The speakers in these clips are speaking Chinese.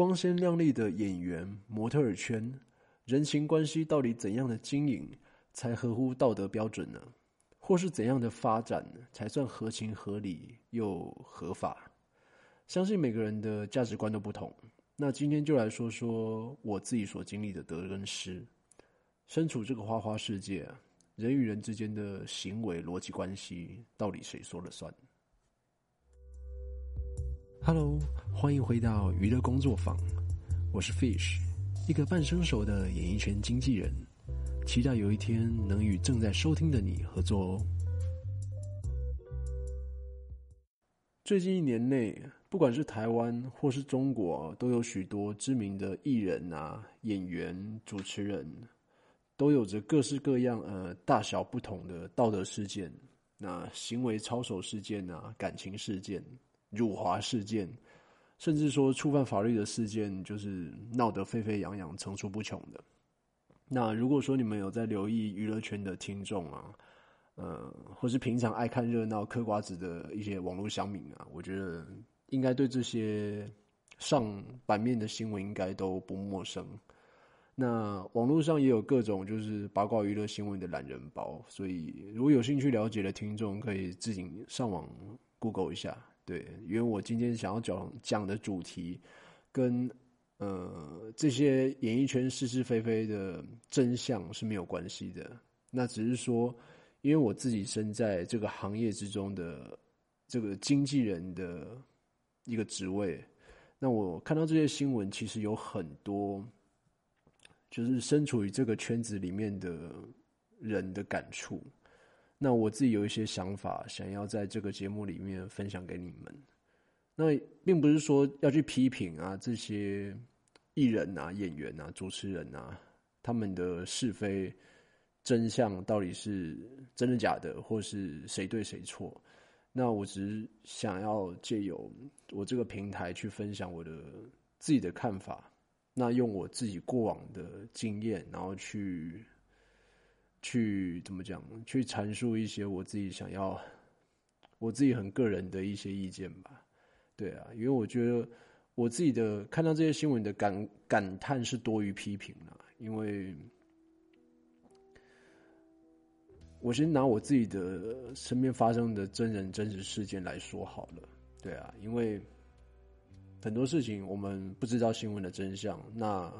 光鲜亮丽的演员、模特儿圈，人情关系到底怎样的经营才合乎道德标准呢？或是怎样的发展才算合情合理又合法？相信每个人的价值观都不同。那今天就来说说我自己所经历的得跟失。身处这个花花世界，人与人之间的行为逻辑关系，到底谁说了算？Hello，欢迎回到娱乐工作坊，我是 Fish，一个半生熟的演艺圈经纪人。期待有一天能与正在收听的你合作哦。最近一年内，不管是台湾或是中国，都有许多知名的艺人啊、演员、主持人，都有着各式各样呃大小不同的道德事件，那行为操守事件啊、感情事件、辱华事件，甚至说触犯法律的事件，就是闹得沸沸扬扬、层出不穷的。那如果说你们有在留意娱乐圈的听众啊，呃，或是平常爱看热闹、嗑瓜子的一些网络乡民啊，我觉得应该对这些上版面的新闻应该都不陌生。那网络上也有各种就是八卦娱乐新闻的懒人包，所以如果有兴趣了解的听众，可以自行上网 Google 一下。对，因为我今天想要讲讲的主题跟。呃，这些演艺圈是是非非的真相是没有关系的。那只是说，因为我自己身在这个行业之中的这个经纪人的一个职位，那我看到这些新闻，其实有很多就是身处于这个圈子里面的人的感触。那我自己有一些想法，想要在这个节目里面分享给你们。那并不是说要去批评啊这些。艺人啊，演员啊，主持人啊，他们的是非真相到底是真的假的，或是谁对谁错？那我只是想要借由我这个平台去分享我的自己的看法，那用我自己过往的经验，然后去去怎么讲？去阐述一些我自己想要我自己很个人的一些意见吧。对啊，因为我觉得。我自己的看到这些新闻的感感叹是多于批评了，因为我先拿我自己的身边发生的真人真实事件来说好了。对啊，因为很多事情我们不知道新闻的真相，那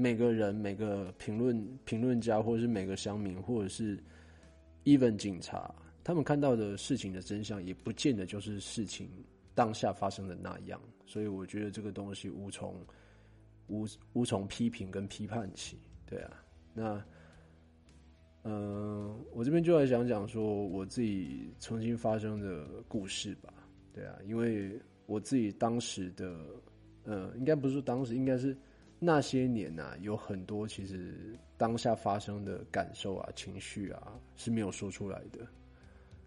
每个人、每个评论评论家，或者是每个乡民，或者是 even 警察，他们看到的事情的真相，也不见得就是事情。当下发生的那样，所以我觉得这个东西无从无无从批评跟批判起，对啊。那嗯，我这边就来讲讲说我自己曾经发生的故事吧，对啊，因为我自己当时的呃，应该不是说当时，应该是那些年呐，有很多其实当下发生的感受啊、情绪啊是没有说出来的。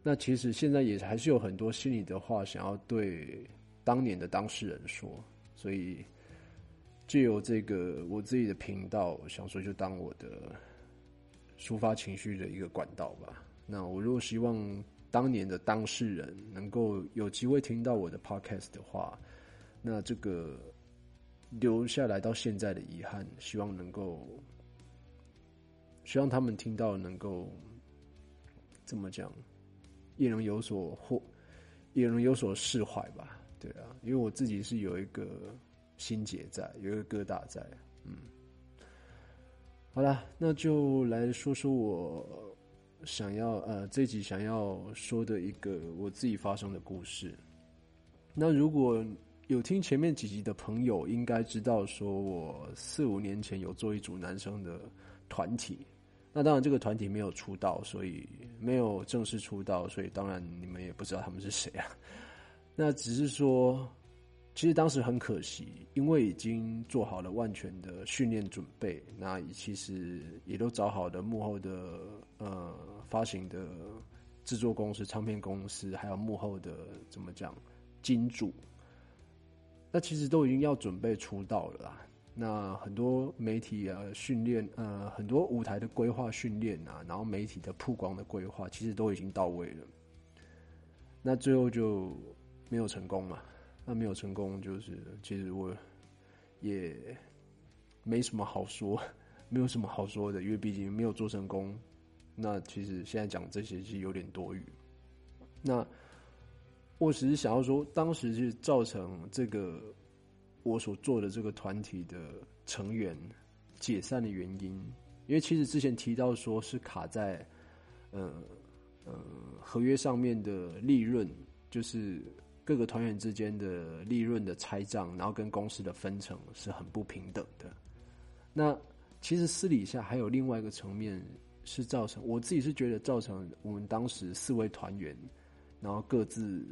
那其实现在也还是有很多心里的话想要对当年的当事人说，所以借由这个我自己的频道，想说就当我的抒发情绪的一个管道吧。那我如果希望当年的当事人能够有机会听到我的 podcast 的话，那这个留下来到现在的遗憾，希望能够希望他们听到能够怎么讲？也能有所获，也能有所释怀吧。对啊，因为我自己是有一个心结在，有一个疙瘩在。嗯，好了，那就来说说我想要呃这集想要说的一个我自己发生的故事。那如果有听前面几集的朋友，应该知道说我四五年前有做一组男生的团体。那当然，这个团体没有出道，所以没有正式出道，所以当然你们也不知道他们是谁啊。那只是说，其实当时很可惜，因为已经做好了万全的训练准备，那其实也都找好的幕后的呃发行的制作公司、唱片公司，还有幕后的怎么讲金主，那其实都已经要准备出道了啦。那很多媒体啊，训练呃，很多舞台的规划训练啊，然后媒体的曝光的规划，其实都已经到位了。那最后就没有成功嘛？那没有成功，就是其实我也没什么好说，没有什么好说的，因为毕竟没有做成功。那其实现在讲这些是有点多余。那我只是想要说，当时是造成这个我所做的这个团体的成员解散的原因，因为其实之前提到说是卡在呃呃合约上面的利润，就是各个团员之间的利润的拆账，然后跟公司的分成是很不平等的。那其实私底下还有另外一个层面。是造成我自己是觉得造成我们当时四位团员，然后各自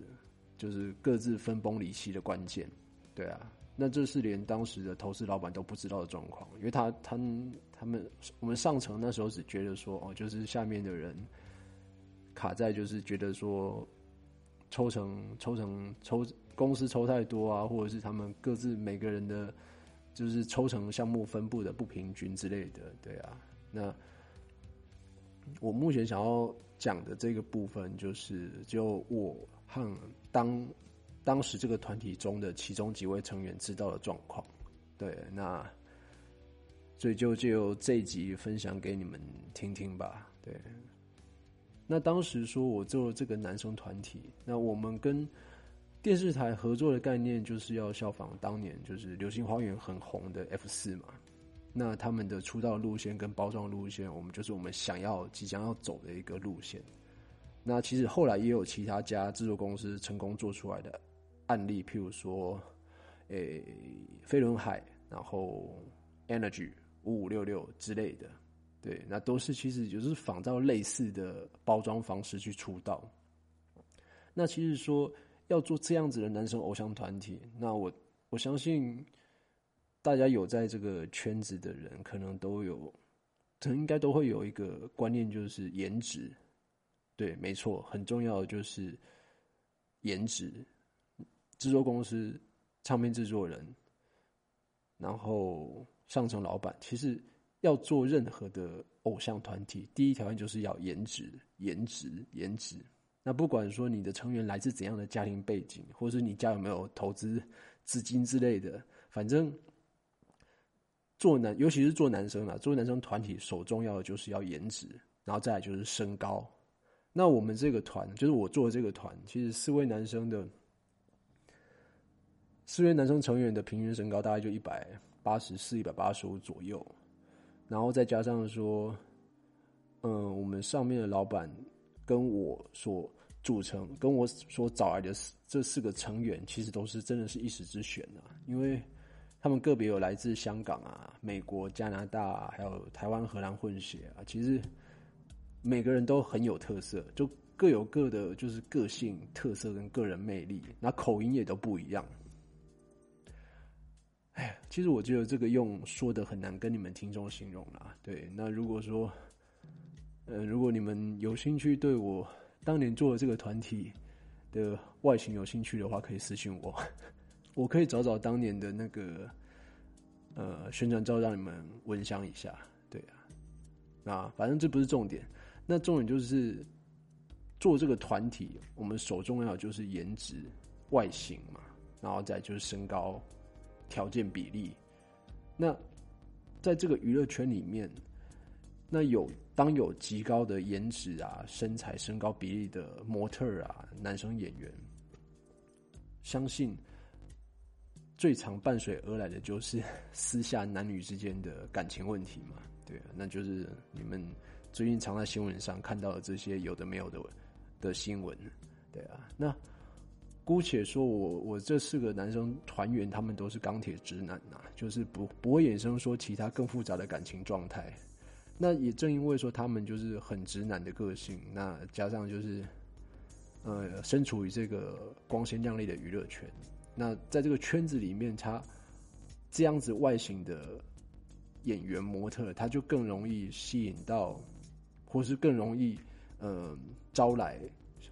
就是各自分崩离析的关键，对啊，那这是连当时的投资老板都不知道的状况，因为他他他们我们上层那时候只觉得说哦，就是下面的人卡在就是觉得说抽成抽成抽公司抽太多啊，或者是他们各自每个人的就是抽成项目分布的不平均之类的，对啊，那。我目前想要讲的这个部分，就是就我和当当时这个团体中的其中几位成员知道的状况。对，那所以就就这一集分享给你们听听吧。对，那当时说我做这个男生团体，那我们跟电视台合作的概念，就是要效仿当年就是《流星花园》很红的 F 四嘛。那他们的出道路线跟包装路线，我们就是我们想要即将要走的一个路线。那其实后来也有其他家制作公司成功做出来的案例，譬如说，诶，飞轮海，然后 Energy 五五六六之类的，对，那都是其实就是仿照类似的包装方式去出道。那其实说要做这样子的男生偶像团体，那我我相信。大家有在这个圈子的人，可能都有，可能应该都会有一个观念，就是颜值。对，没错，很重要的就是颜值。制作公司、唱片制作人，然后上层老板，其实要做任何的偶像团体，第一条件就是要颜值，颜值，颜值。那不管说你的成员来自怎样的家庭背景，或者是你家有没有投资资金之类的，反正。做男，尤其是做男生啊，做男生团体，首重要的就是要颜值，然后再来就是身高。那我们这个团，就是我做的这个团，其实四位男生的四位男生成员的平均身高大概就一百八十四、一百八十五左右，然后再加上说，嗯，我们上面的老板跟我所组成，跟我所找来的这四个成员，其实都是真的是一时之选啊，因为。他们个别有来自香港啊、美国、加拿大，还有台湾、荷兰混血啊。其实每个人都很有特色，就各有各的，就是个性特色跟个人魅力。那口音也都不一样。哎，其实我觉得这个用说的很难跟你们听众形容啦。对，那如果说，呃，如果你们有兴趣对我当年做的这个团体的外形有兴趣的话，可以私信我。我可以找找当年的那个呃宣传照，让你们闻香一下。对啊，那，反正这不是重点。那重点就是做这个团体，我们首重要就是颜值、外形嘛，然后再就是身高条件比例。那在这个娱乐圈里面，那有当有极高的颜值啊、身材、身高比例的模特啊、男生演员，相信。最常伴随而来的就是 私下男女之间的感情问题嘛，对，那就是你们最近常在新闻上看到的这些有的没有的的新闻，对啊，那姑且说我我这四个男生团员他们都是钢铁直男呐，就是不不会衍生说其他更复杂的感情状态，那也正因为说他们就是很直男的个性，那加上就是呃身处于这个光鲜亮丽的娱乐圈。那在这个圈子里面，他这样子外形的演员模特，他就更容易吸引到，或是更容易呃招来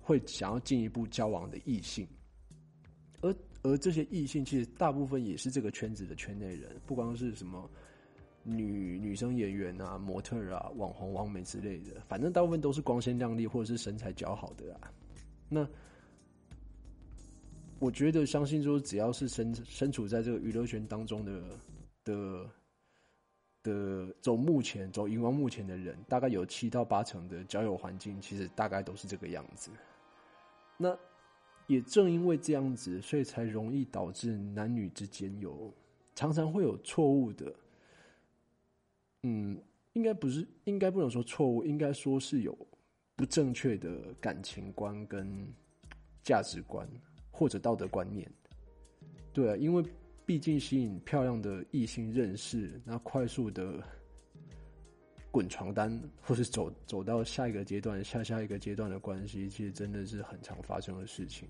会想要进一步交往的异性。而而这些异性其实大部分也是这个圈子的圈内人，不光是什么女女生演员啊、模特啊、网红、网美之类的，反正大部分都是光鲜亮丽或者是身材姣好的啊。那我觉得相信说，只要是身身处在这个娱乐圈当中的的的走目前走荧光目前的人，大概有七到八成的交友环境，其实大概都是这个样子。那也正因为这样子，所以才容易导致男女之间有常常会有错误的，嗯，应该不是，应该不能说错误，应该说是有不正确的感情观跟价值观。或者道德观念，对啊，因为毕竟吸引漂亮的异性认识，那快速的滚床单，或是走走到下一个阶段、下下一个阶段的关系，其实真的是很常发生的事情。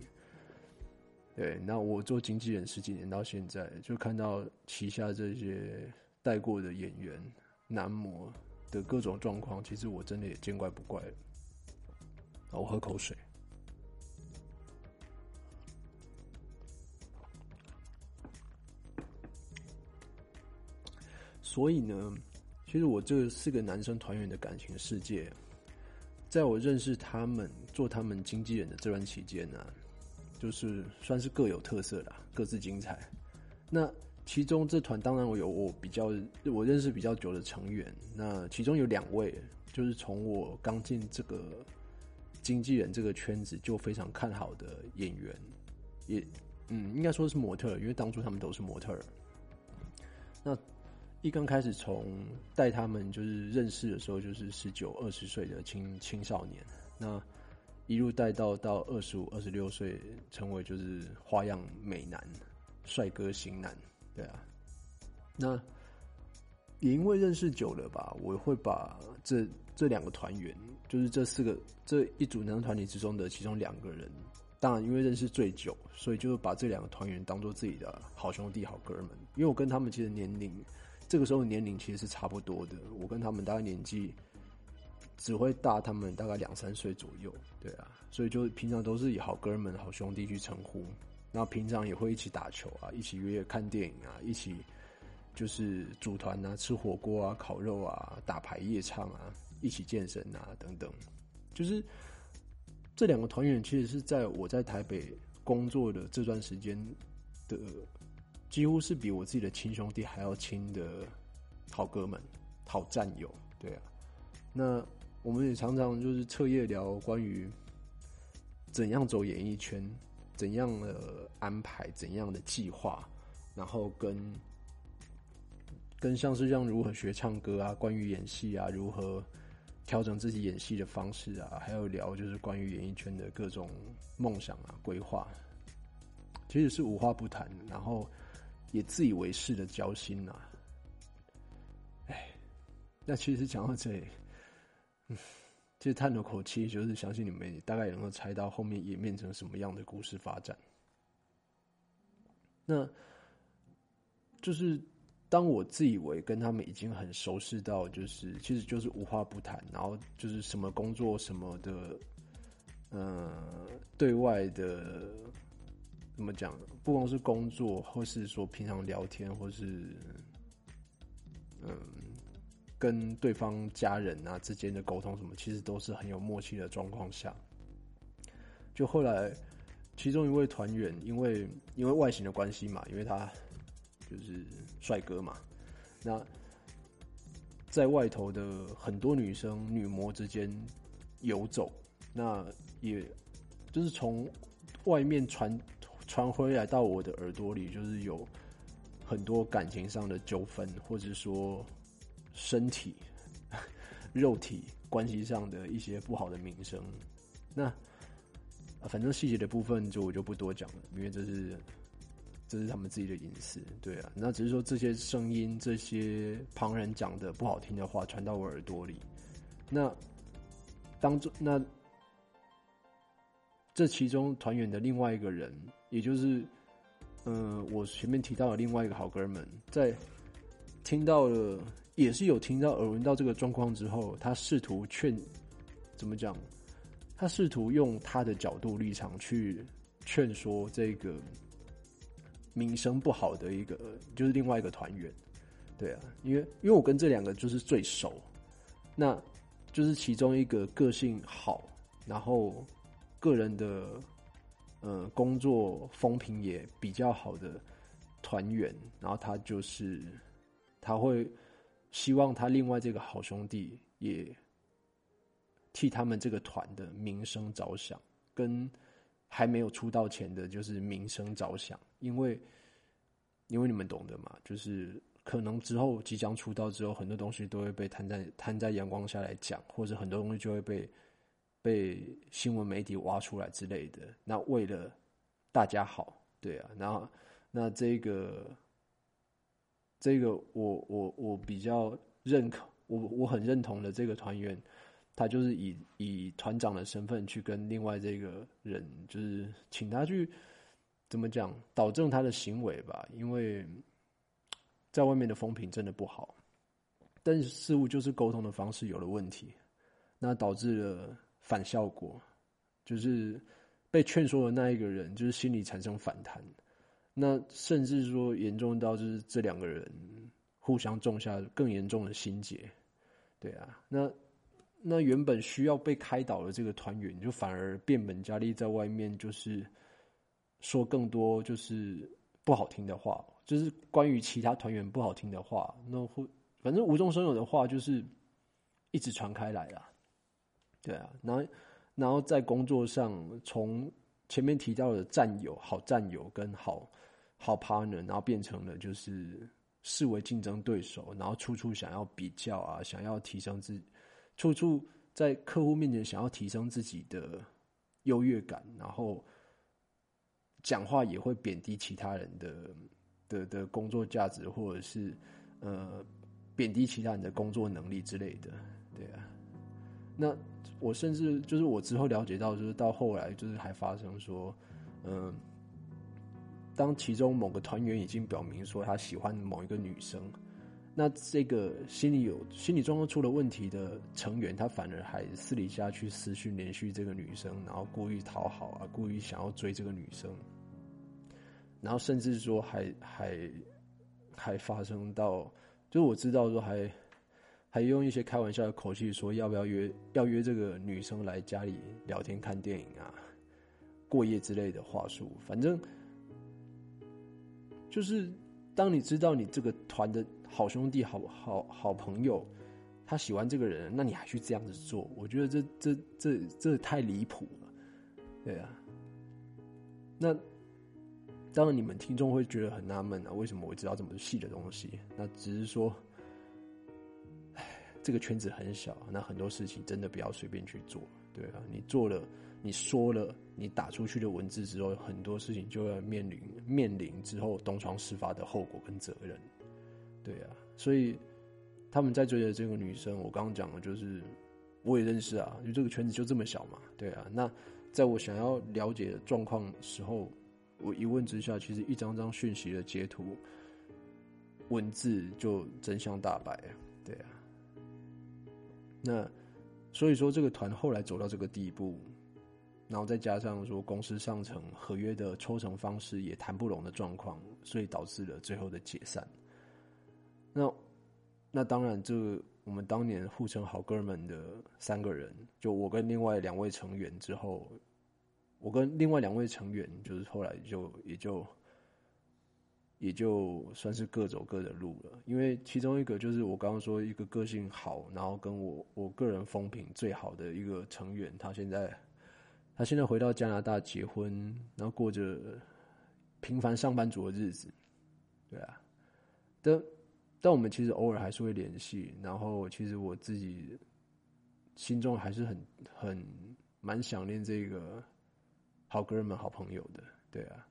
对，那我做经纪人十几年到现在，就看到旗下这些带过的演员、男模的各种状况，其实我真的也见怪不怪了。我喝口水。所以呢，其实我这四个男生团员的感情世界，在我认识他们、做他们经纪人的这段期间呢，就是算是各有特色啦，各自精彩。那其中这团当然我有我比较我认识比较久的成员，那其中有两位就是从我刚进这个经纪人这个圈子就非常看好的演员，也嗯应该说是模特，因为当初他们都是模特。那一刚开始从带他们就是认识的时候，就是十九二十岁的青青少年，那一路带到到二十五二十六岁，成为就是花样美男、帅哥型男，对啊。那也因为认识久了吧，我会把这这两个团员，就是这四个这一组男团体之中的其中两个人，当然因为认识最久，所以就是把这两个团员当做自己的好兄弟、好哥们。因为我跟他们其实年龄。这个时候年龄其实是差不多的，我跟他们大概年纪只会大他们大概两三岁左右，对啊，所以就平常都是以好哥们、好兄弟去称呼。那平常也会一起打球啊，一起约约看电影啊，一起就是组团啊，吃火锅啊、烤肉啊、打牌夜唱啊，一起健身啊等等。就是这两个团员其实是在我在台北工作的这段时间的。几乎是比我自己的亲兄弟还要亲的好哥们、好战友，对啊。那我们也常常就是彻夜聊关于怎样走演艺圈、怎样的安排、怎样的计划，然后跟跟像是像如何学唱歌啊、关于演戏啊、如何调整自己演戏的方式啊，还有聊就是关于演艺圈的各种梦想啊、规划，其实是无话不谈，然后。也自以为是的交心呐，哎，那其实讲到这里，嗯，其实叹了口气，就是相信你们大概能够猜到后面演变成什么样的故事发展。那，就是当我自以为跟他们已经很熟识到，就是其实就是无话不谈，然后就是什么工作什么的，嗯，对外的。怎么讲？不光是工作，或是说平常聊天，或是嗯，跟对方家人啊之间的沟通什么，其实都是很有默契的状况下。就后来，其中一位团员，因为因为外形的关系嘛，因为他就是帅哥嘛，那在外头的很多女生女模之间游走，那也就是从外面传。传回来到我的耳朵里，就是有很多感情上的纠纷，或者说身体、肉体关系上的一些不好的名声。那反正细节的部分就我就不多讲了，因为这是这是他们自己的隐私。对啊，那只是说这些声音、这些旁人讲的不好听的话传到我耳朵里，那当中那这其中团员的另外一个人。也就是，嗯，我前面提到的另外一个好哥们，在听到了，也是有听到耳闻到这个状况之后，他试图劝，怎么讲？他试图用他的角度立场去劝说这个名声不好的一个，就是另外一个团员，对啊，因为因为我跟这两个就是最熟，那就是其中一个个性好，然后个人的。呃工作风评也比较好的团员，然后他就是他会希望他另外这个好兄弟也替他们这个团的名声着想，跟还没有出道前的就是名声着想，因为因为你们懂得嘛，就是可能之后即将出道之后，很多东西都会被摊在摊在阳光下来讲，或者很多东西就会被。被新闻媒体挖出来之类的，那为了大家好，对啊，然后那这个这个我我我比较认可，我我很认同的这个团员，他就是以以团长的身份去跟另外这个人，就是请他去怎么讲，导正他的行为吧，因为在外面的风评真的不好，但是事物就是沟通的方式有了问题，那导致了。反效果，就是被劝说的那一个人，就是心里产生反弹，那甚至说严重到就是这两个人互相种下更严重的心结，对啊，那那原本需要被开导的这个团员，就反而变本加厉，在外面就是说更多就是不好听的话，就是关于其他团员不好听的话，那会反正无中生有的话，就是一直传开来了。对啊，然后，然后在工作上，从前面提到的战友、好战友跟好好 partner，然后变成了就是视为竞争对手，然后处处想要比较啊，想要提升自，处处在客户面前想要提升自己的优越感，然后讲话也会贬低其他人的的的工作价值，或者是呃贬低其他人的工作能力之类的，对啊，那。我甚至就是我之后了解到，就是到后来就是还发生说，嗯，当其中某个团员已经表明说他喜欢某一个女生，那这个心理有心理状况出了问题的成员，他反而还私底下去私讯联系这个女生，然后故意讨好啊，故意想要追这个女生，然后甚至说还还还发生到，就是我知道说还。还用一些开玩笑的口气说要不要约要约这个女生来家里聊天看电影啊，过夜之类的话术。反正就是当你知道你这个团的好兄弟、好好好朋友他喜欢这个人，那你还去这样子做？我觉得这这这这太离谱了，对啊。那当然你们听众会觉得很纳闷啊，为什么我知道这么细的东西？那只是说。这个圈子很小，那很多事情真的不要随便去做，对啊，你做了，你说了，你打出去的文字之后，很多事情就要面临面临之后东窗事发的后果跟责任，对啊，所以他们在追的这个女生，我刚刚讲的就是我也认识啊，就这个圈子就这么小嘛，对啊，那在我想要了解状况时候，我一问之下，其实一张张讯息的截图，文字就真相大白，对啊。那所以说，这个团后来走到这个地步，然后再加上说公司上层合约的抽成方式也谈不拢的状况，所以导致了最后的解散。那那当然，这我们当年互称好哥们的三个人，就我跟另外两位成员之后，我跟另外两位成员就是后来就也就。也就算是各走各的路了，因为其中一个就是我刚刚说一个个性好，然后跟我我个人风评最好的一个成员，他现在他现在回到加拿大结婚，然后过着平凡上班族的日子，对啊，但但我们其实偶尔还是会联系，然后其实我自己心中还是很很蛮想念这个好哥们、好朋友的，对啊。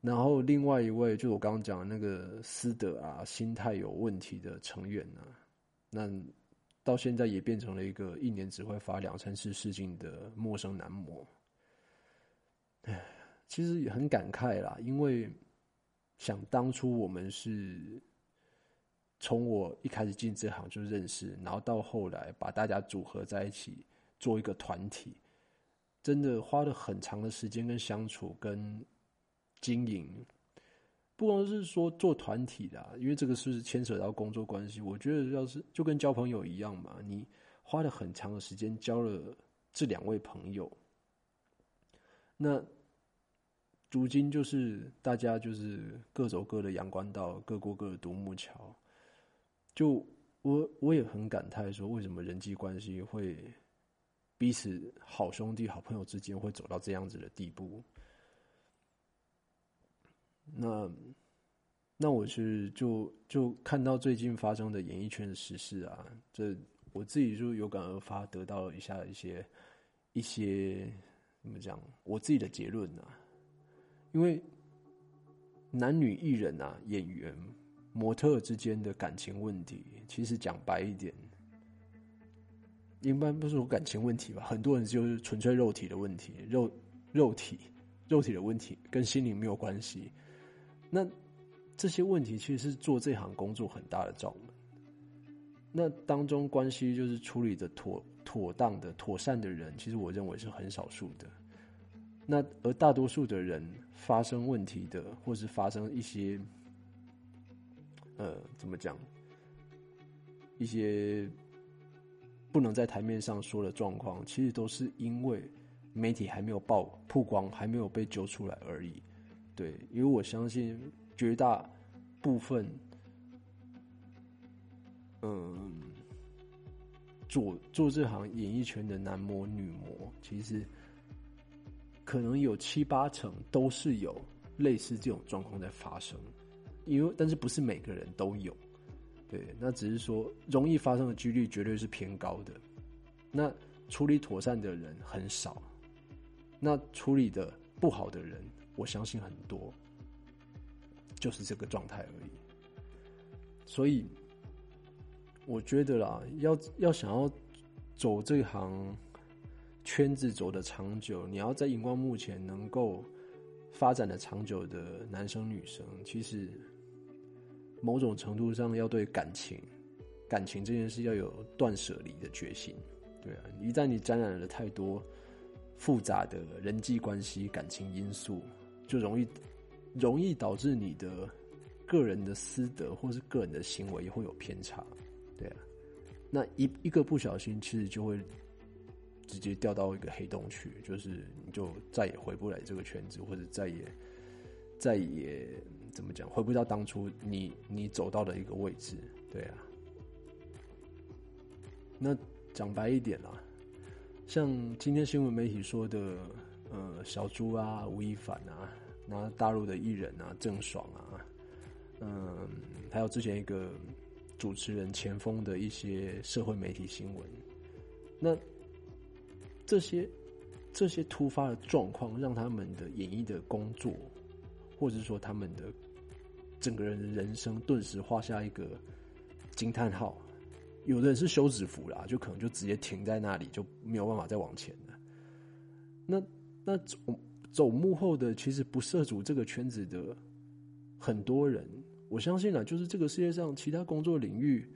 然后另外一位就是我刚刚讲的那个斯德啊，心态有问题的成员呢，那到现在也变成了一个一年只会发两三次试镜的陌生男模。唉，其实也很感慨啦，因为想当初我们是从我一开始进这行就认识，然后到后来把大家组合在一起做一个团体，真的花了很长的时间跟相处跟。经营，不光是说做团体的，因为这个是牵扯到工作关系。我觉得要是就跟交朋友一样嘛，你花了很长的时间交了这两位朋友，那如今就是大家就是各走各的阳关道，各过各的独木桥。就我我也很感叹说，为什么人际关系会彼此好兄弟、好朋友之间会走到这样子的地步？那那我是就就看到最近发生的演艺圈的时事啊，这我自己就有感而发，得到了一下一些一些怎么讲，我自己的结论啊。因为男女艺人啊、演员、模特之间的感情问题，其实讲白一点，一般不是说感情问题吧？很多人就是纯粹肉体的问题，肉肉体肉体的问题跟心灵没有关系。那这些问题其实是做这行工作很大的罩门。那当中关系就是处理的妥妥当的、妥善的人，其实我认为是很少数的。那而大多数的人发生问题的，或是发生一些，呃，怎么讲？一些不能在台面上说的状况，其实都是因为媒体还没有曝曝光，还没有被揪出来而已。对，因为我相信绝大部分，嗯，做做这行演艺圈的男模、女模，其实。可能有七八成都是有类似这种状况在发生，因为但是不是每个人都有，对，那只是说容易发生的几率绝对是偏高的。那处理妥善的人很少，那处理的不好的人，我相信很多，就是这个状态而已。所以我觉得啦，要要想要走这行。圈子走的长久，你要在荧光幕前能够发展的长久的男生女生，其实某种程度上要对感情、感情这件事要有断舍离的决心。对啊，一旦你沾染了太多复杂的人际关系、感情因素，就容易容易导致你的个人的私德或是个人的行为也会有偏差。对啊，那一一个不小心，其实就会。直接掉到一个黑洞去，就是你就再也回不来这个圈子，或者再也再也怎么讲，回不到当初你你走到的一个位置，对啊。那讲白一点啦，像今天新闻媒体说的，呃，小猪啊，吴亦凡啊，那大陆的艺人啊，郑爽啊，嗯，还有之前一个主持人前锋的一些社会媒体新闻，那。这些这些突发的状况，让他们的演艺的工作，或者说他们的整个人的人生，顿时画下一个惊叹号。有的人是休止符啦，就可能就直接停在那里，就没有办法再往前了。那那我走幕后的，其实不涉足这个圈子的很多人，我相信啊，就是这个世界上其他工作领域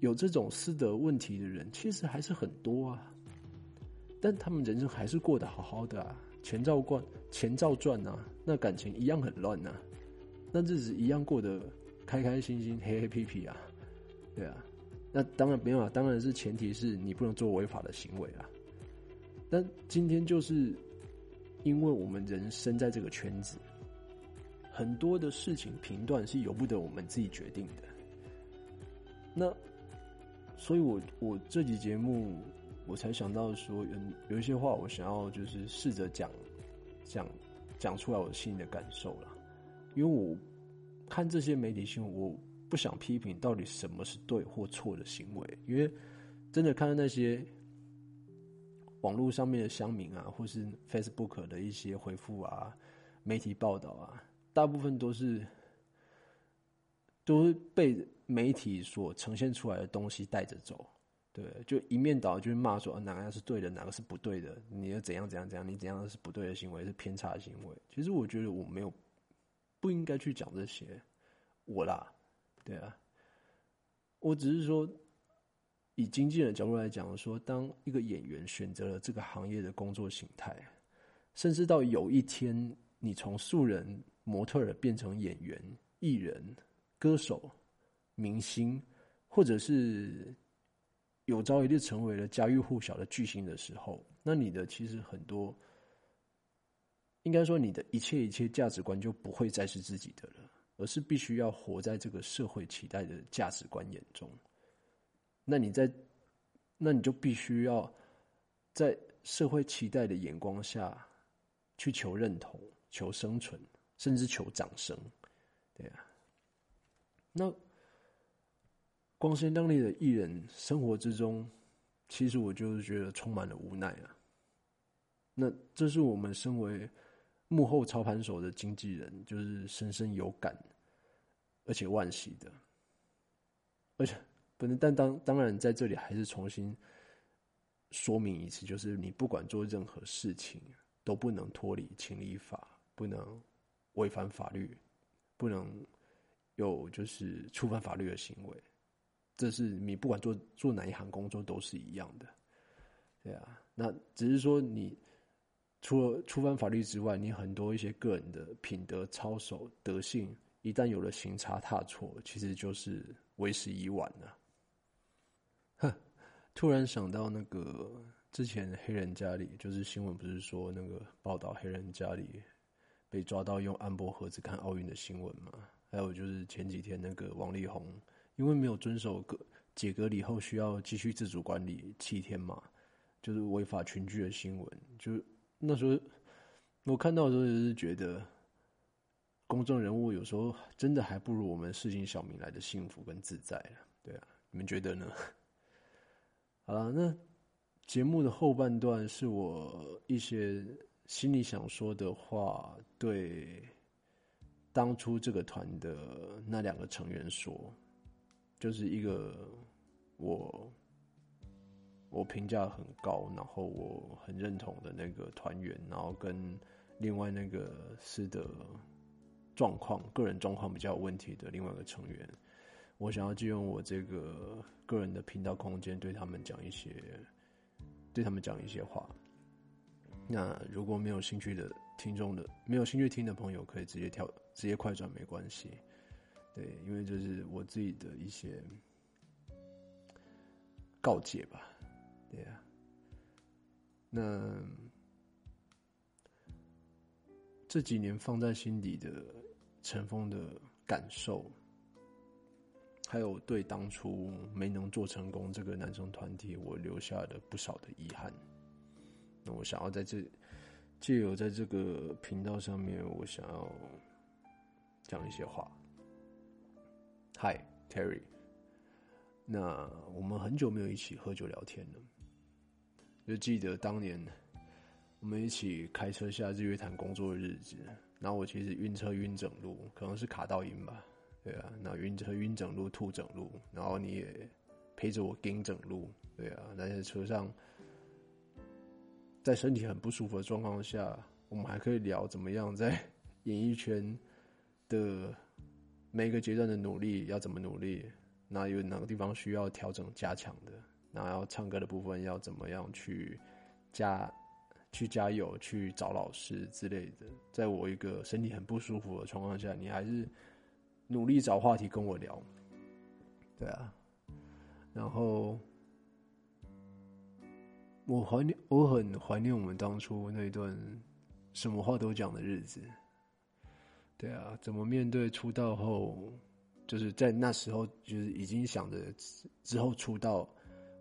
有这种私德问题的人，其实还是很多啊。但他们人生还是过得好好的啊，钱照赚，钱照赚啊，那感情一样很乱呐，那日子一样过得开开心心、黑黑屁屁啊，对啊，那当然没有啊，当然是前提是你不能做违法的行为啊。但今天就是因为我们人生在这个圈子，很多的事情评断是由不得我们自己决定的。那，所以我我这集节目。我才想到说，有有一些话，我想要就是试着讲，讲讲出来我心里的感受了。因为我看这些媒体新闻，我不想批评到底什么是对或错的行为，因为真的看到那些网络上面的乡民啊，或是 Facebook 的一些回复啊，媒体报道啊，大部分都是都是被媒体所呈现出来的东西带着走。对，就一面倒，就骂说哪个是对的，哪个是不对的，你要怎样怎样怎样，你怎样是不对的行为，是偏差的行为。其实我觉得我没有不应该去讲这些，我啦，对啊，我只是说以经纪人角度来讲，说当一个演员选择了这个行业的工作形态，甚至到有一天你从素人模特儿变成演员、艺人、歌手、明星，或者是。有朝一日成为了家喻户晓的巨星的时候，那你的其实很多应该说你的一切一切价值观就不会再是自己的了，而是必须要活在这个社会期待的价值观眼中。那你在，那你就必须要在社会期待的眼光下去求认同、求生存，甚至求掌声，对啊。那光鲜亮丽的艺人生活之中，其实我就是觉得充满了无奈啊。那这是我们身为幕后操盘手的经纪人，就是深深有感，而且惋惜的，而且。不能，但当当然在这里还是重新说明一次，就是你不管做任何事情，都不能脱离情理法，不能违反法律，不能有就是触犯法律的行为。这是你不管做做哪一行工作都是一样的，对啊。那只是说你除了触犯法律之外，你很多一些个人的品德操守德性，一旦有了行差踏错，其实就是为时已晚了。哼，突然想到那个之前黑人家里，就是新闻不是说那个报道黑人家里被抓到用安博盒子看奥运的新闻嘛？还有就是前几天那个王力宏因为没有遵守隔解隔离后需要继续自主管理七天嘛，就是违法群聚的新闻。就那时候我看到的时候，就是觉得公众人物有时候真的还不如我们市井小民来的幸福跟自在对啊，你们觉得呢？好了，那节目的后半段是我一些心里想说的话，对当初这个团的那两个成员说，就是一个我我评价很高，然后我很认同的那个团员，然后跟另外那个是的状况，个人状况比较有问题的另外一个成员。我想要借用我这个个人的频道空间，对他们讲一些，对他们讲一些话。那如果没有兴趣的听众的，没有兴趣听的朋友，可以直接跳，直接快转，没关系。对，因为这是我自己的一些告诫吧。对呀，那这几年放在心底的尘封的感受。还有对当初没能做成功这个男生团体，我留下了不少的遗憾。那我想要在这借由在这个频道上面，我想要讲一些话。Hi Terry，那我们很久没有一起喝酒聊天了，就记得当年我们一起开车下日月潭工作的日子。然后我其实晕车晕整路，可能是卡到音吧。对啊，那晕车晕整路吐整路，然后你也陪着我盯整路，对啊，那在车上，在身体很不舒服的状况下，我们还可以聊怎么样在 演艺圈的每个阶段的努力要怎么努力，那有哪个地方需要调整加强的，然后要唱歌的部分要怎么样去加去加油去找老师之类的，在我一个身体很不舒服的状况下，你还是。努力找话题跟我聊，对啊，然后我怀念，我很怀念我们当初那一段什么话都讲的日子，对啊，怎么面对出道后，就是在那时候就是已经想着之后出道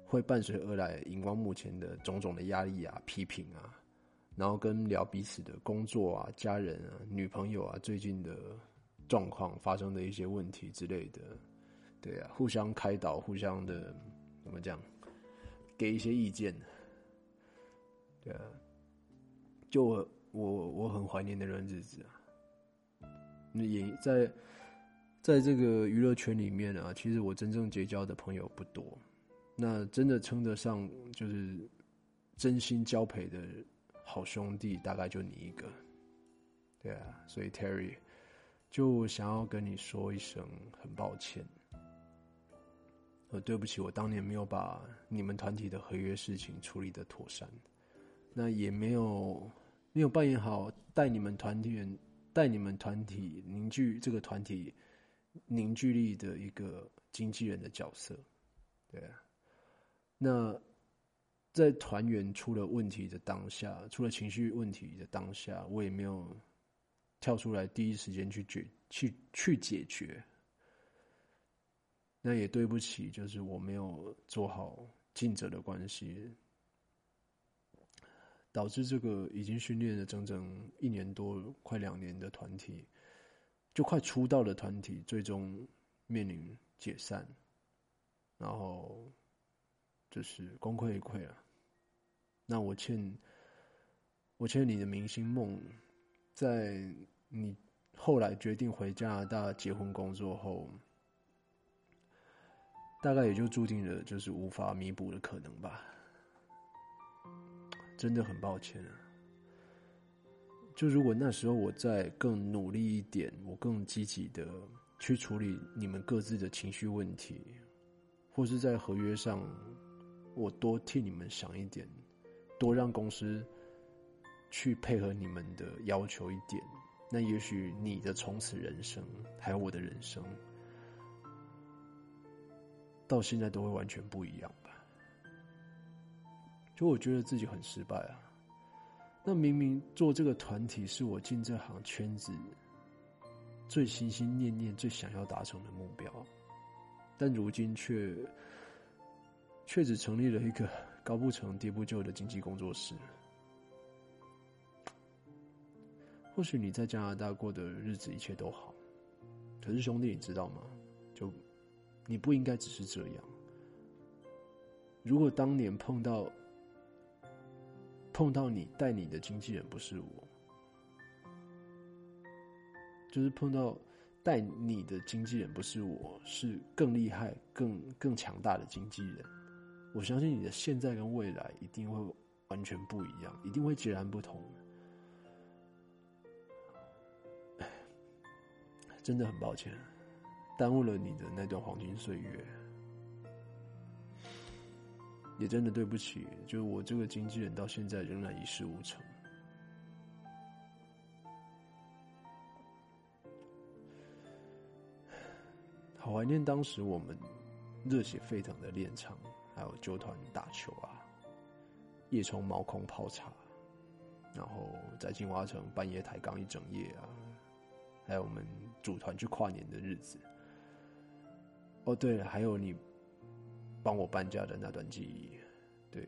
会伴随而来荧光幕前的种种的压力啊、批评啊，然后跟聊彼此的工作啊、家人啊、女朋友啊、最近的。状况发生的一些问题之类的，对啊，互相开导，互相的怎么讲，给一些意见，对啊，就我我我很怀念那段日子啊。那也在在这个娱乐圈里面啊，其实我真正结交的朋友不多，那真的称得上就是真心交配的好兄弟，大概就你一个，对啊，所以 Terry。就想要跟你说一声很抱歉，呃，对不起，我当年没有把你们团体的合约事情处理的妥善，那也没有没有扮演好带你们团体人带你们团体凝聚这个团体凝聚力的一个经纪人的角色，对啊，那在团员出了问题的当下，出了情绪问题的当下，我也没有跳出来第一时间去解去去解决。那也对不起，就是我没有做好尽责的关系，导致这个已经训练了整整一年多、快两年的团体，就快出道的团体，最终面临解散，然后就是功亏一篑了。那我欠我欠你的明星梦，在你后来决定回加拿大结婚工作后。大概也就注定了，就是无法弥补的可能吧。真的很抱歉。就如果那时候我再更努力一点，我更积极的去处理你们各自的情绪问题，或是在合约上，我多替你们想一点，多让公司去配合你们的要求一点，那也许你的从此人生，还有我的人生。到现在都会完全不一样吧？就我觉得自己很失败啊。那明明做这个团体是我进这行圈子最心心念念、最想要达成的目标，但如今却却只成立了一个高不成低不就的经纪工作室。或许你在加拿大过的日子一切都好，可是兄弟，你知道吗？就。你不应该只是这样。如果当年碰到碰到你带你的经纪人不是我，就是碰到带你的经纪人不是我，是更厉害、更更强大的经纪人，我相信你的现在跟未来一定会完全不一样，一定会截然不同。真的很抱歉。耽误了你的那段黄金岁月，也真的对不起。就我这个经纪人到现在仍然一事无成，好怀念当时我们热血沸腾的练场，还有纠团打球啊，夜冲毛孔泡茶，然后在金华城半夜抬杠一整夜啊，还有我们组团去跨年的日子。哦，对了，还有你帮我搬家的那段记忆，对，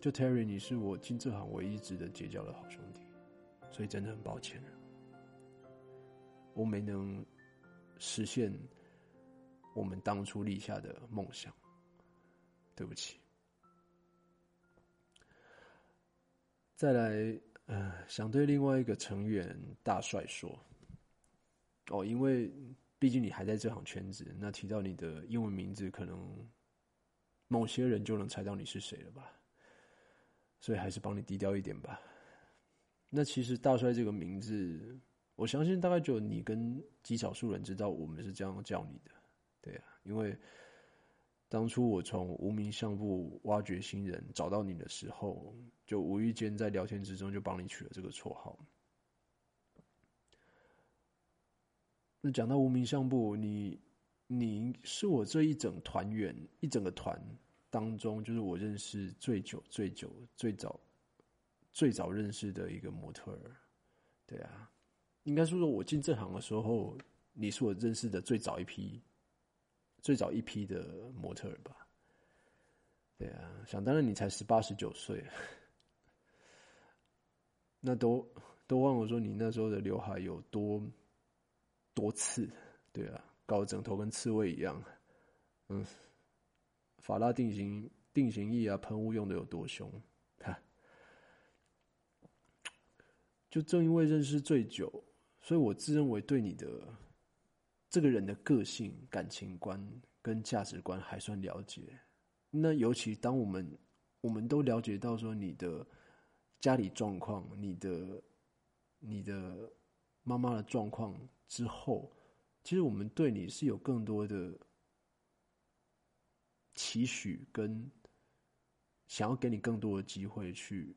就 Terry，你是我进这行唯一值得结交的好兄弟，所以真的很抱歉，我没能实现我们当初立下的梦想，对不起。再来，呃，想对另外一个成员大帅说，哦，因为。毕竟你还在这行圈子，那提到你的英文名字，可能某些人就能猜到你是谁了吧？所以还是帮你低调一点吧。那其实大帅这个名字，我相信大概只有你跟极少数人知道我们是这样叫你的，对呀。因为当初我从无名相簿挖掘新人找到你的时候，就无意间在聊天之中就帮你取了这个绰号。那讲到无名相簿，你你是我这一整团员一整个团当中，就是我认识最久、最久、最早、最早认识的一个模特儿。对啊，应该说说我进这行的时候，你是我认识的最早一批、最早一批的模特儿吧？对啊，想当然你才十八十九岁，那都都忘了说你那时候的刘海有多。多次，对啊，搞枕头跟刺猬一样，嗯，法拉定型定型液啊，喷雾用的有多凶，看，就正因为认识最久，所以我自认为对你的这个人的个性、感情观跟价值观还算了解。那尤其当我们我们都了解到说你的家里状况，你的你的。妈妈的状况之后，其实我们对你是有更多的期许，跟想要给你更多的机会去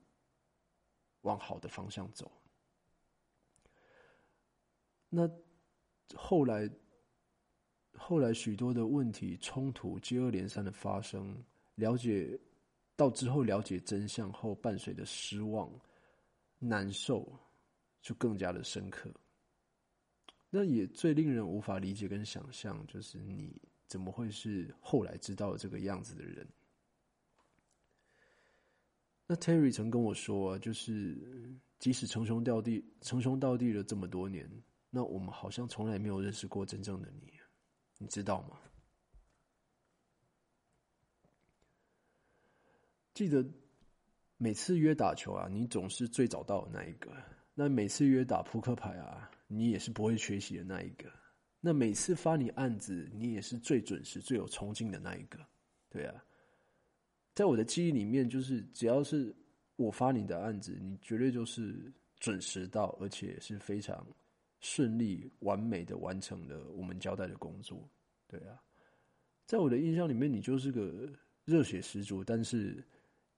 往好的方向走。那后来，后来许多的问题冲突接二连三的发生，了解到之后了解真相后伴随的失望、难受，就更加的深刻。那也最令人无法理解跟想象，就是你怎么会是后来知道这个样子的人？那 Terry 曾跟我说啊，就是即使称兄道弟，称兄道弟了这么多年，那我们好像从来没有认识过真正的你，你知道吗？记得每次约打球啊，你总是最早到的那一个；那每次约打扑克牌啊，你也是不会缺席的那一个；那每次发你案子，你也是最准时、最有冲劲的那一个。对啊。在我的记忆里面，就是只要是我发你的案子，你绝对就是准时到，而且是非常顺利、完美的完成了我们交代的工作。对啊，在我的印象里面，你就是个热血十足，但是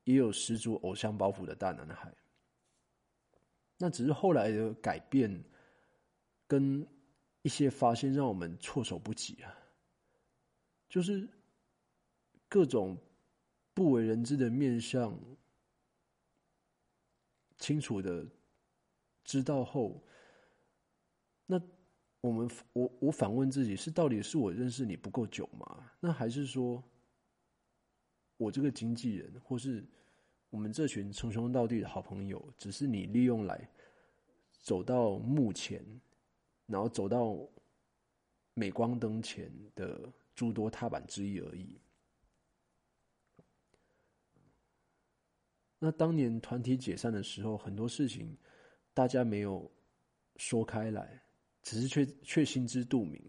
也有十足偶像包袱的大男孩。那只是后来的改变跟一些发现，让我们措手不及啊，就是各种。不为人知的面相，清楚的知道后，那我们我我反问自己：是到底是我认识你不够久吗？那还是说，我这个经纪人，或是我们这群称兄道弟的好朋友，只是你利用来走到目前，然后走到镁光灯前的诸多踏板之一而已？那当年团体解散的时候，很多事情大家没有说开来，只是却却心知肚明。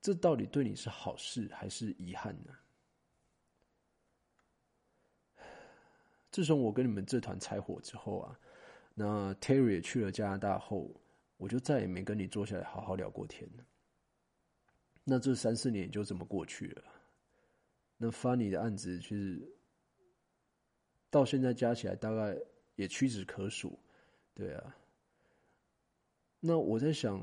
这到底对你是好事还是遗憾呢？自从我跟你们这团拆伙之后啊，那 Terry 去了加拿大后，我就再也没跟你坐下来好好聊过天了。那这三四年也就这么过去了。那 Funny 的案子其实。到现在加起来大概也屈指可数，对啊。那我在想，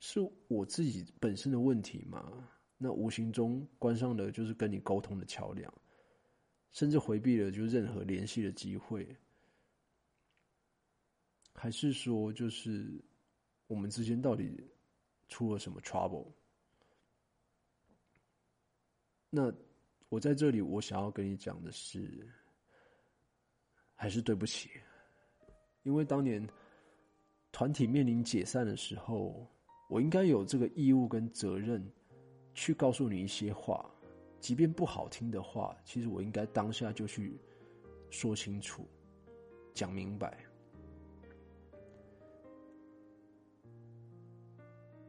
是我自己本身的问题吗？那无形中关上了就是跟你沟通的桥梁，甚至回避了就任何联系的机会，还是说就是我们之间到底出了什么 trouble？那我在这里，我想要跟你讲的是。还是对不起，因为当年团体面临解散的时候，我应该有这个义务跟责任去告诉你一些话，即便不好听的话，其实我应该当下就去说清楚、讲明白。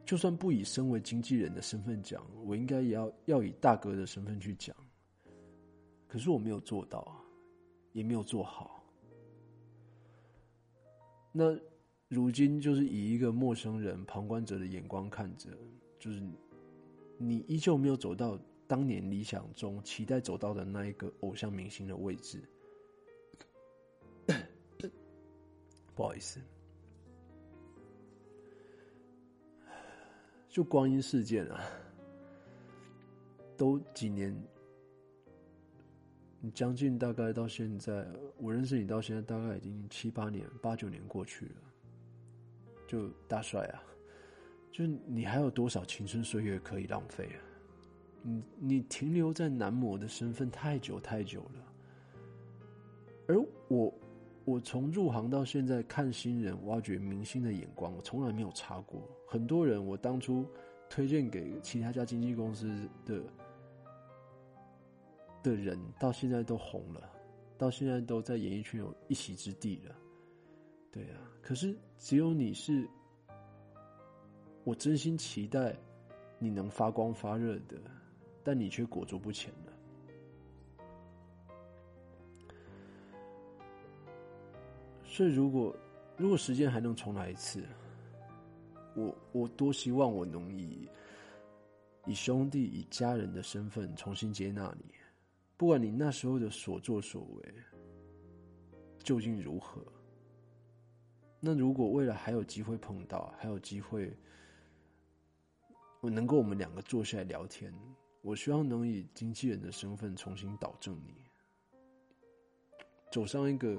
就算不以身为经纪人的身份讲，我应该也要要以大哥的身份去讲。可是我没有做到，也没有做好。那如今就是以一个陌生人、旁观者的眼光看着，就是你依旧没有走到当年理想中期待走到的那一个偶像明星的位置。不好意思，就光阴事件啊，都几年。你将近大概到现在，我认识你到现在大概已经七八年、八九年过去了。就大帅啊，就是你还有多少青春岁月可以浪费啊？你你停留在男模的身份太久太久了。而我，我从入行到现在看新人、挖掘明星的眼光，我从来没有差过。很多人，我当初推荐给其他家经纪公司的。的人到现在都红了，到现在都在演艺圈有一席之地了，对啊。可是只有你是，我真心期待你能发光发热的，但你却裹足不前了。所以，如果如果时间还能重来一次，我我多希望我能以以兄弟、以家人的身份重新接纳你。不管你那时候的所作所为究竟如何，那如果未来还有机会碰到，还有机会，我能够我们两个坐下来聊天，我希望能以经纪人的身份重新导正你，走上一个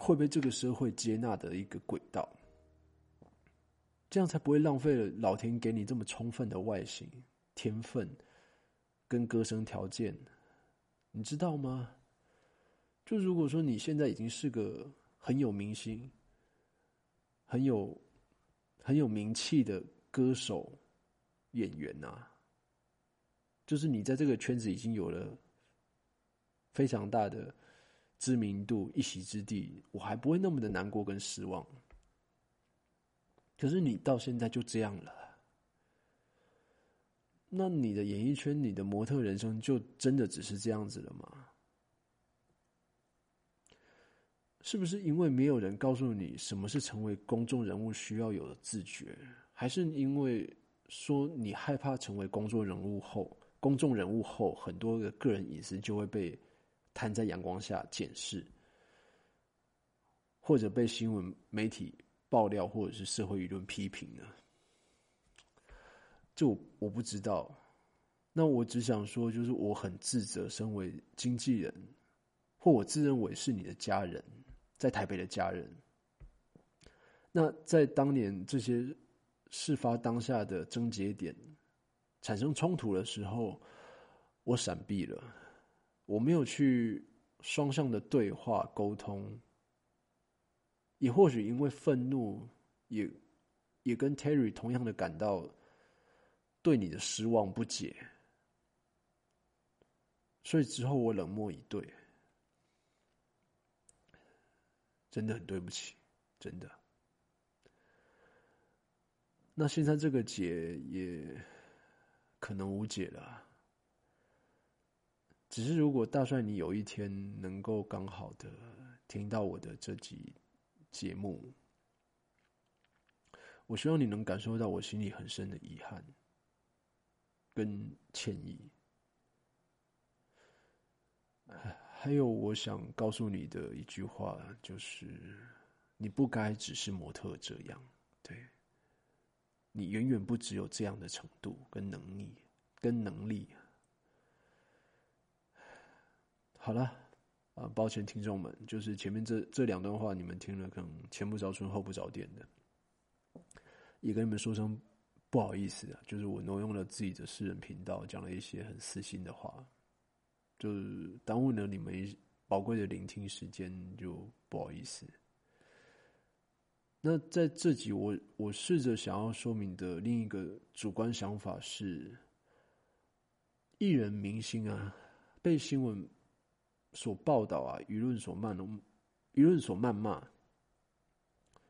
会被这个社会接纳的一个轨道，这样才不会浪费了老天给你这么充分的外形、天分跟歌声条件，你知道吗？就如果说你现在已经是个很有明星、很有很有名气的歌手、演员呐。就是你在这个圈子已经有了非常大的知名度、一席之地，我还不会那么的难过跟失望。可是你到现在就这样了，那你的演艺圈、你的模特人生就真的只是这样子了吗？是不是因为没有人告诉你什么是成为公众人物需要有的自觉，还是因为说你害怕成为公众人物后？公众人物后，很多的个人隐私就会被摊在阳光下检视，或者被新闻媒体爆料，或者是社会舆论批评呢？这我不知道。那我只想说，就是我很自责，身为经纪人，或我自认为是你的家人，在台北的家人。那在当年这些事发当下的症结点。产生冲突的时候，我闪避了，我没有去双向的对话沟通，也或许因为愤怒，也也跟 Terry 同样的感到对你的失望不解，所以之后我冷漠以对，真的很对不起，真的。那现在这个结也。可能无解了。只是如果大帅你有一天能够刚好的听到我的这集节目，我希望你能感受到我心里很深的遗憾跟歉意。还有我想告诉你的一句话就是：你不该只是模特这样，对。你远远不只有这样的程度跟能力，跟能力。好了，啊，抱歉，听众们，就是前面这这两段话，你们听了可能前不着村后不着店的，也跟你们说声不好意思啊，就是我挪用了自己的私人频道，讲了一些很私心的话，就是耽误了你们宝贵的聆听时间，就不好意思。那在这集，我我试着想要说明的另一个主观想法是：艺人明星啊，被新闻所报道啊，舆论所谩骂，舆论所谩骂，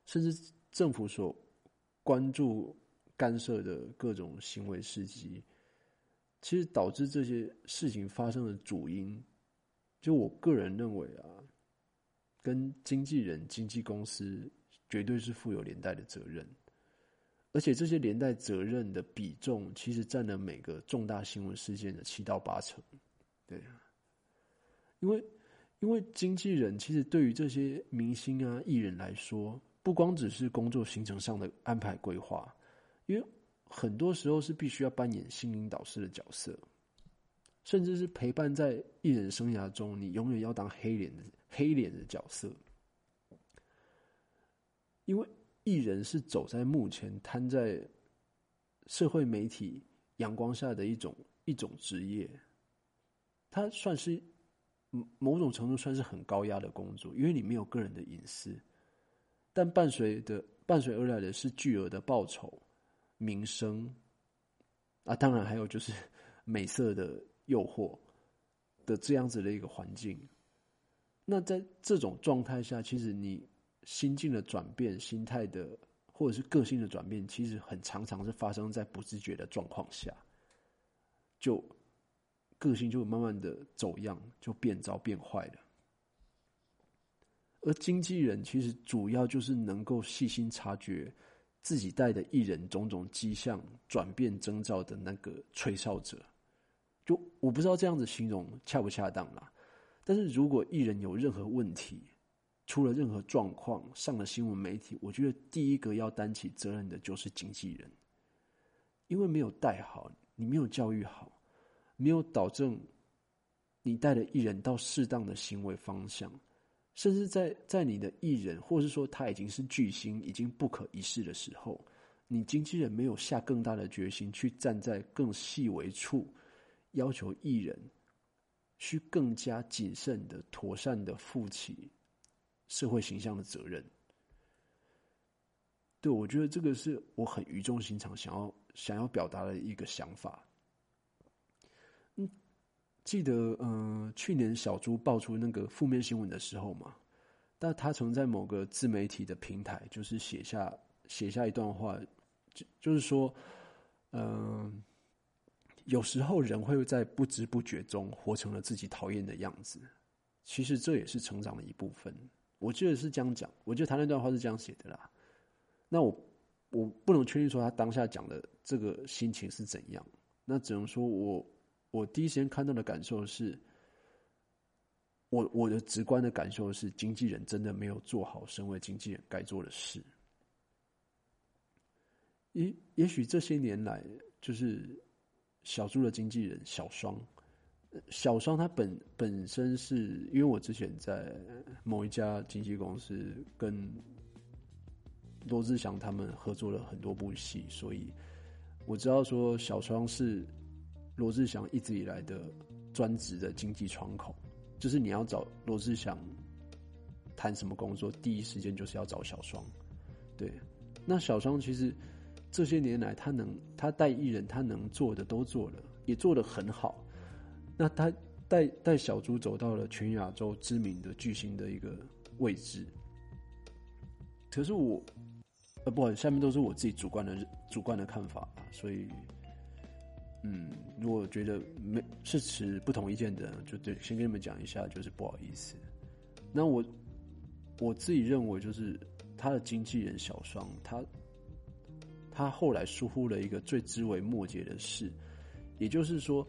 甚至政府所关注干涉的各种行为事迹，其实导致这些事情发生的主因，就我个人认为啊，跟经纪人、经纪公司。绝对是负有连带的责任，而且这些连带责任的比重，其实占了每个重大新闻事件的七到八成。对，因为因为经纪人其实对于这些明星啊艺人来说，不光只是工作行程上的安排规划，因为很多时候是必须要扮演心灵导师的角色，甚至是陪伴在艺人生涯中，你永远要当黑脸的黑脸的角色。因为艺人是走在幕前，摊在社会媒体阳光下的一种一种职业，他算是某种程度算是很高压的工作，因为你没有个人的隐私，但伴随的伴随而来的是巨额的报酬、名声啊，当然还有就是 美色的诱惑的这样子的一个环境。那在这种状态下，其实你。心境的转变、心态的或者是个性的转变，其实很常常是发生在不自觉的状况下，就个性就慢慢的走样，就变糟变坏了。而经纪人其实主要就是能够细心察觉自己带的艺人种种迹象转变征兆的那个吹哨者。就我不知道这样子形容恰不恰当啦，但是如果艺人有任何问题，出了任何状况，上了新闻媒体，我觉得第一个要担起责任的就是经纪人，因为没有带好，你没有教育好，没有导正你带的艺人到适当的行为方向，甚至在在你的艺人，或是说他已经是巨星，已经不可一世的时候，你经纪人没有下更大的决心去站在更细微处，要求艺人需更加谨慎的、妥善的负起社会形象的责任。对，我觉得这个是我很语重心长想要想要表达的一个想法。记得嗯，去年小猪爆出那个负面新闻的时候嘛，但他曾在某个自媒体的平台，就是写下写下一段话，就就是说，嗯，有时候人会在不知不觉中活成了自己讨厌的样子，其实这也是成长的一部分。我记得是这样讲，我觉得他那段话是这样写的啦。那我我不能确定说他当下讲的这个心情是怎样，那只能说我我第一时间看到的感受是，我我的直观的感受是，经纪人真的没有做好身为经纪人该做的事。也也许这些年来，就是小猪的经纪人小双，小双他本本身是因为我之前在某一家经纪公司跟。罗志祥他们合作了很多部戏，所以我知道说小双是罗志祥一直以来的专职的经济窗口，就是你要找罗志祥谈什么工作，第一时间就是要找小双。对，那小双其实这些年来，他能他带艺人，他能做的都做了，也做得很好。那他带带小猪走到了全亚洲知名的巨星的一个位置，可是我。呃，不好意思，下面都是我自己主观的主观的看法，所以，嗯，如果觉得没是持不同意见的，就对，先跟你们讲一下，就是不好意思。那我我自己认为，就是他的经纪人小双，他他后来疏忽了一个最枝微末节的事，也就是说，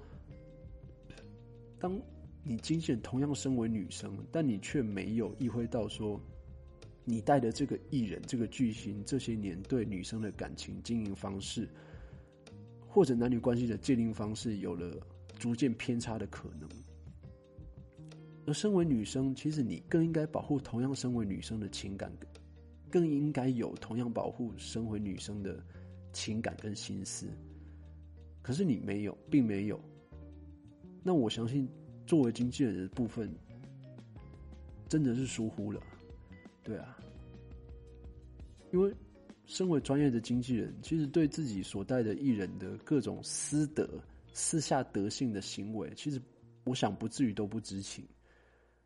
当你经纪人同样身为女生，但你却没有意会到说。你带的这个艺人、这个巨星，这些年对女生的感情经营方式，或者男女关系的界定方式，有了逐渐偏差的可能。而身为女生，其实你更应该保护同样身为女生的情感，更应该有同样保护身为女生的情感跟心思。可是你没有，并没有。那我相信，作为经纪人的部分，真的是疏忽了。对啊，因为身为专业的经纪人，其实对自己所带的艺人的各种私德、私下德性的行为，其实我想不至于都不知情。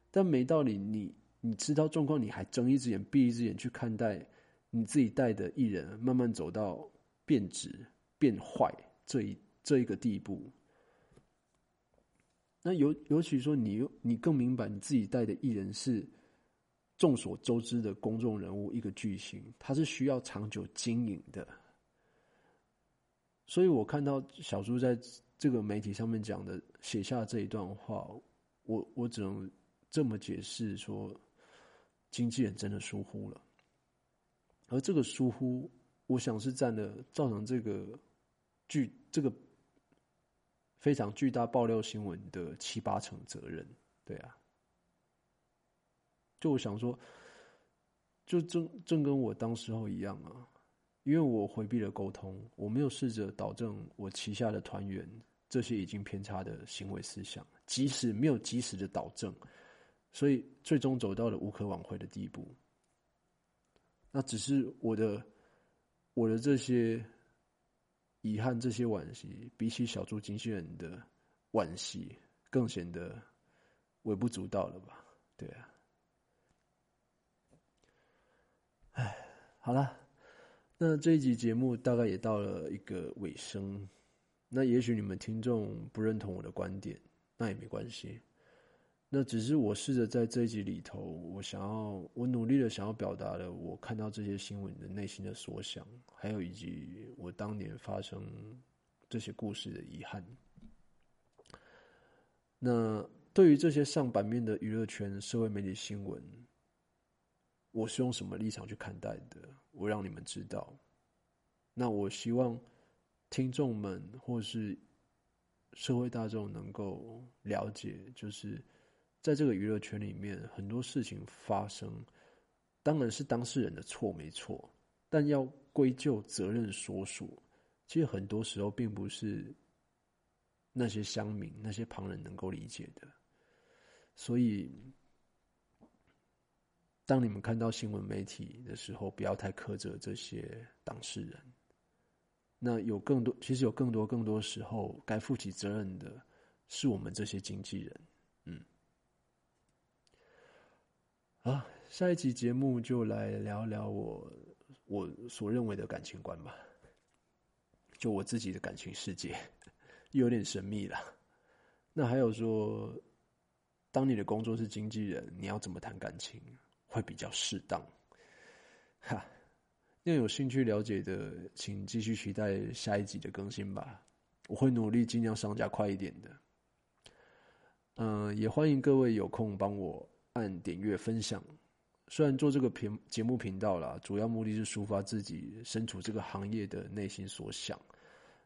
但没道理，你你知道状况，你还睁一只眼闭一只眼去看待你自己带的艺人慢慢走到变质、变坏这一这一个地步。那尤尤其说，你你更明白你自己带的艺人是。众所周知的公众人物，一个巨星，他是需要长久经营的。所以我看到小猪在这个媒体上面讲的，写下这一段话，我我只能这么解释说，经纪人真的疏忽了。而这个疏忽，我想是占了造成这个巨这个非常巨大爆料新闻的七八成责任。对啊。就我想说，就正正跟我当时候一样啊，因为我回避了沟通，我没有试着导正我旗下的团员这些已经偏差的行为思想，即使没有及时的导正，所以最终走到了无可挽回的地步。那只是我的我的这些遗憾，这些惋惜，比起小猪经纪人的惋惜，更显得微不足道了吧？对啊。好了，那这一集节目大概也到了一个尾声。那也许你们听众不认同我的观点，那也没关系。那只是我试着在这一集里头，我想要，我努力的想要表达的，我看到这些新闻的内心的所想，还有以及我当年发生这些故事的遗憾。那对于这些上版面的娱乐圈、社会媒体新闻。我是用什么立场去看待的？我让你们知道。那我希望听众们或是社会大众能够了解，就是在这个娱乐圈里面，很多事情发生，当然是当事人的错没错，但要归咎责任所属，其实很多时候并不是那些乡民、那些旁人能够理解的。所以，当你们看到新闻媒体的时候，不要太苛责这些当事人。那有更多，其实有更多更多时候，该负起责任的是我们这些经纪人。嗯，啊，下一集节目就来聊聊我我所认为的感情观吧，就我自己的感情世界，有点神秘了。那还有说，当你的工作是经纪人，你要怎么谈感情会比较适当？哈。那有兴趣了解的，请继续期待下一集的更新吧。我会努力尽量上架快一点的。嗯，也欢迎各位有空帮我按点阅分享。虽然做这个频节目频道啦，主要目的是抒发自己身处这个行业的内心所想，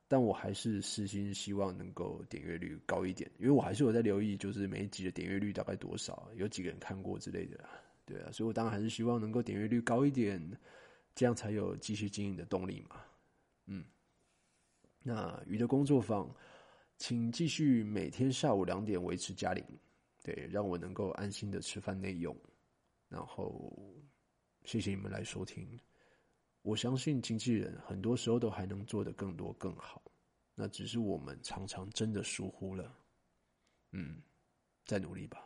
但我还是私心希望能够点阅率高一点，因为我还是有在留意，就是每一集的点阅率大概多少，有几个人看过之类的。对啊，所以我当然还是希望能够点阅率高一点。这样才有继续经营的动力嘛，嗯，那鱼的工作坊，请继续每天下午两点维持加零，对，让我能够安心的吃饭内用，然后谢谢你们来收听，我相信经纪人很多时候都还能做得更多更好，那只是我们常常真的疏忽了，嗯，再努力吧，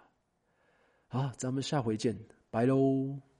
好，咱们下回见，拜喽。